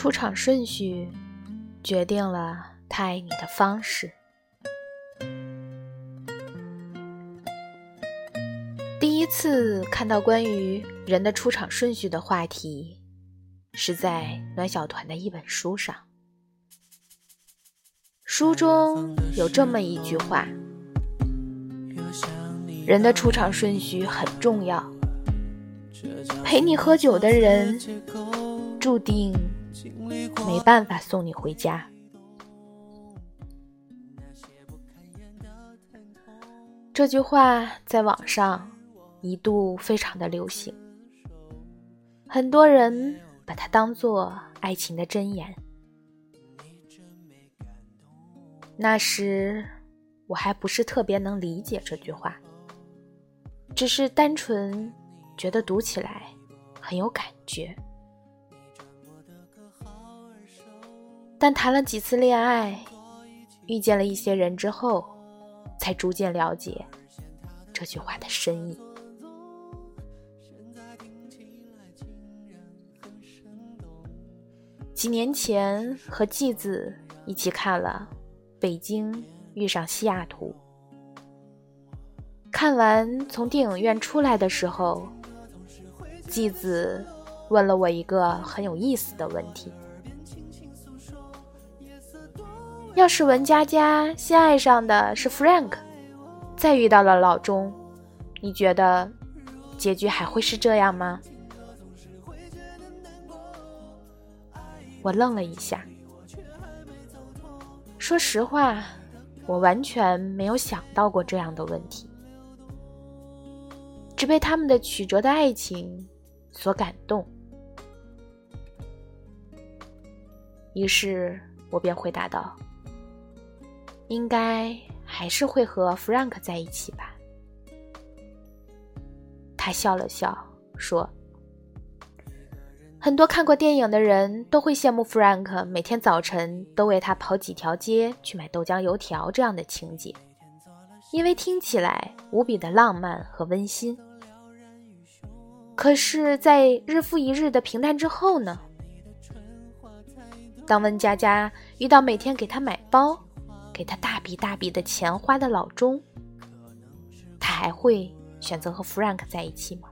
出场顺序决定了他爱你的方式。第一次看到关于人的出场顺序的话题，是在暖小团的一本书上。书中有这么一句话：人的出场顺序很重要。陪你喝酒的人，注定没办法送你回家。这句话在网上一度非常的流行，很多人把它当做爱情的箴言。那时我还不是特别能理解这句话，只是单纯觉得读起来。很有感觉，但谈了几次恋爱，遇见了一些人之后，才逐渐了解这句话的深意。几年前和继子一起看了《北京遇上西雅图》，看完从电影院出来的时候。继子问了我一个很有意思的问题：要是文佳佳先爱上的是 Frank，再遇到了老钟，你觉得结局还会是这样吗？我愣了一下，说实话，我完全没有想到过这样的问题，只被他们的曲折的爱情。所感动，于是我便回答道：“应该还是会和 Frank 在一起吧。”他笑了笑说：“很多看过电影的人都会羡慕 Frank 每天早晨都为他跑几条街去买豆浆油条这样的情节，因为听起来无比的浪漫和温馨。”可是，在日复一日的平淡之后呢？当温佳佳遇到每天给她买包、给他大笔大笔的钱花的老钟，他还会选择和 Frank 在一起吗？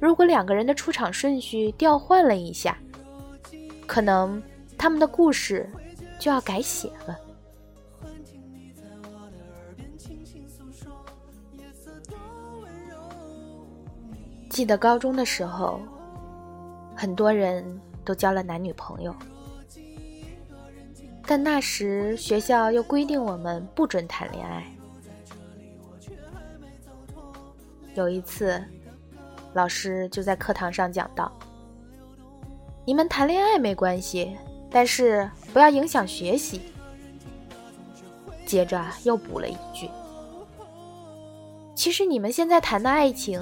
如果两个人的出场顺序调换了一下，可能他们的故事就要改写了。记得高中的时候，很多人都交了男女朋友，但那时学校又规定我们不准谈恋爱。有一次，老师就在课堂上讲到：“你们谈恋爱没关系，但是不要影响学习。”接着又补了一句：“其实你们现在谈的爱情。”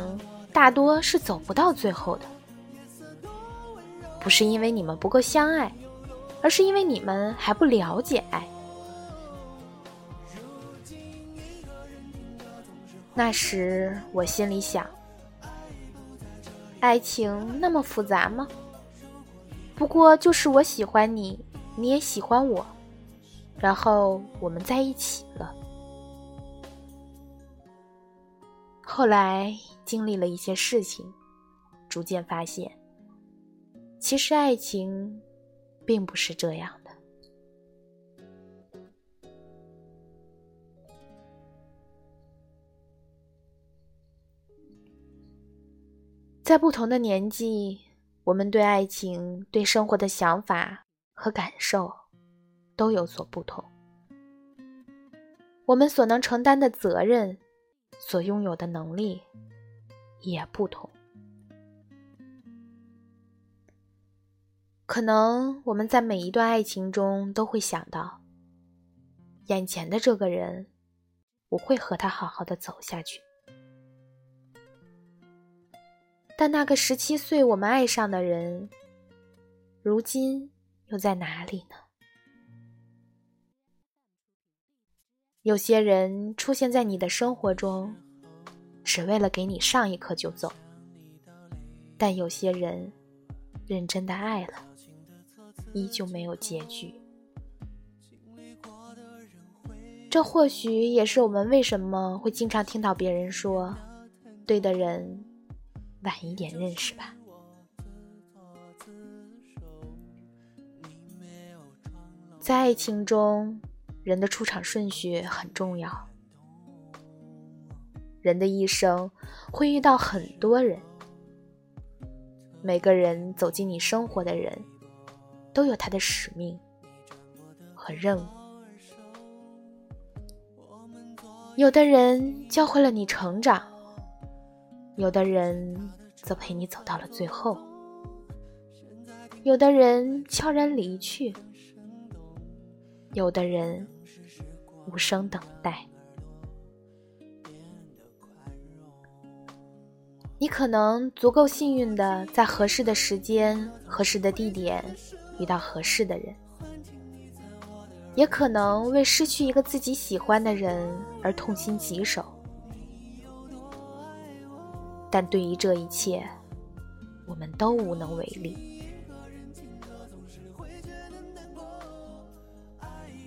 大多是走不到最后的，不是因为你们不够相爱，而是因为你们还不了解爱。那时我心里想：爱情那么复杂吗？不过就是我喜欢你，你也喜欢我，然后我们在一起了。后来。经历了一些事情，逐渐发现，其实爱情并不是这样的。在不同的年纪，我们对爱情、对生活的想法和感受都有所不同。我们所能承担的责任，所拥有的能力。也不同，可能我们在每一段爱情中都会想到，眼前的这个人，我会和他好好的走下去。但那个十七岁我们爱上的人，如今又在哪里呢？有些人出现在你的生活中。只为了给你上一课就走，但有些人认真的爱了，依旧没有结局。这或许也是我们为什么会经常听到别人说：“对的人，晚一点认识吧。”在爱情中，人的出场顺序很重要。人的一生会遇到很多人，每个人走进你生活的人，都有他的使命和任务。有的人教会了你成长，有的人则陪你走到了最后，有的人悄然离去，有的人无声等待。你可能足够幸运的在合适的时间、合适的地点遇到合适的人。也可能为失去一个自己喜欢的人而痛心疾首，但对于这一切，我们都无能为力。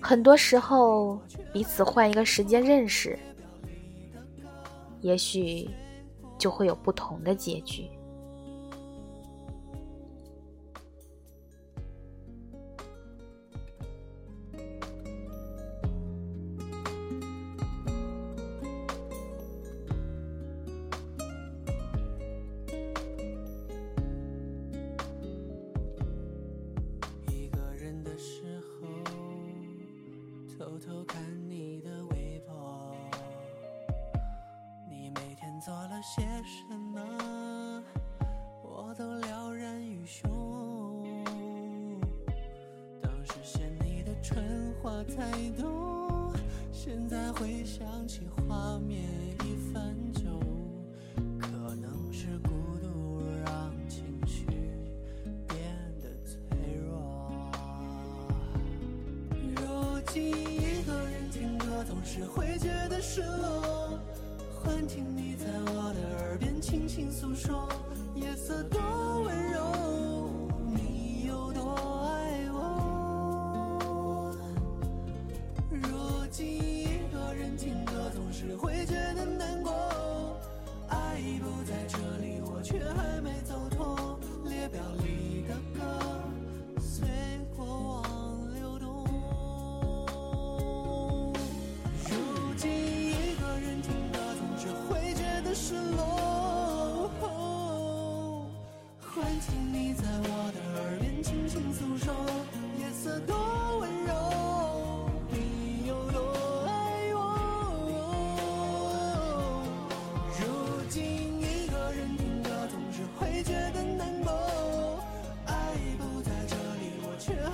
很多时候，彼此换一个时间认识，也许就会有不同的结局。什么，我都了然于胸。当时嫌你的蠢话太多，现在回想起画面已泛旧。可能是孤独让情绪变得脆弱。如今一个人听歌，总是会觉得失落。幻听你在我的耳轻轻诉说，夜色多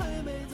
women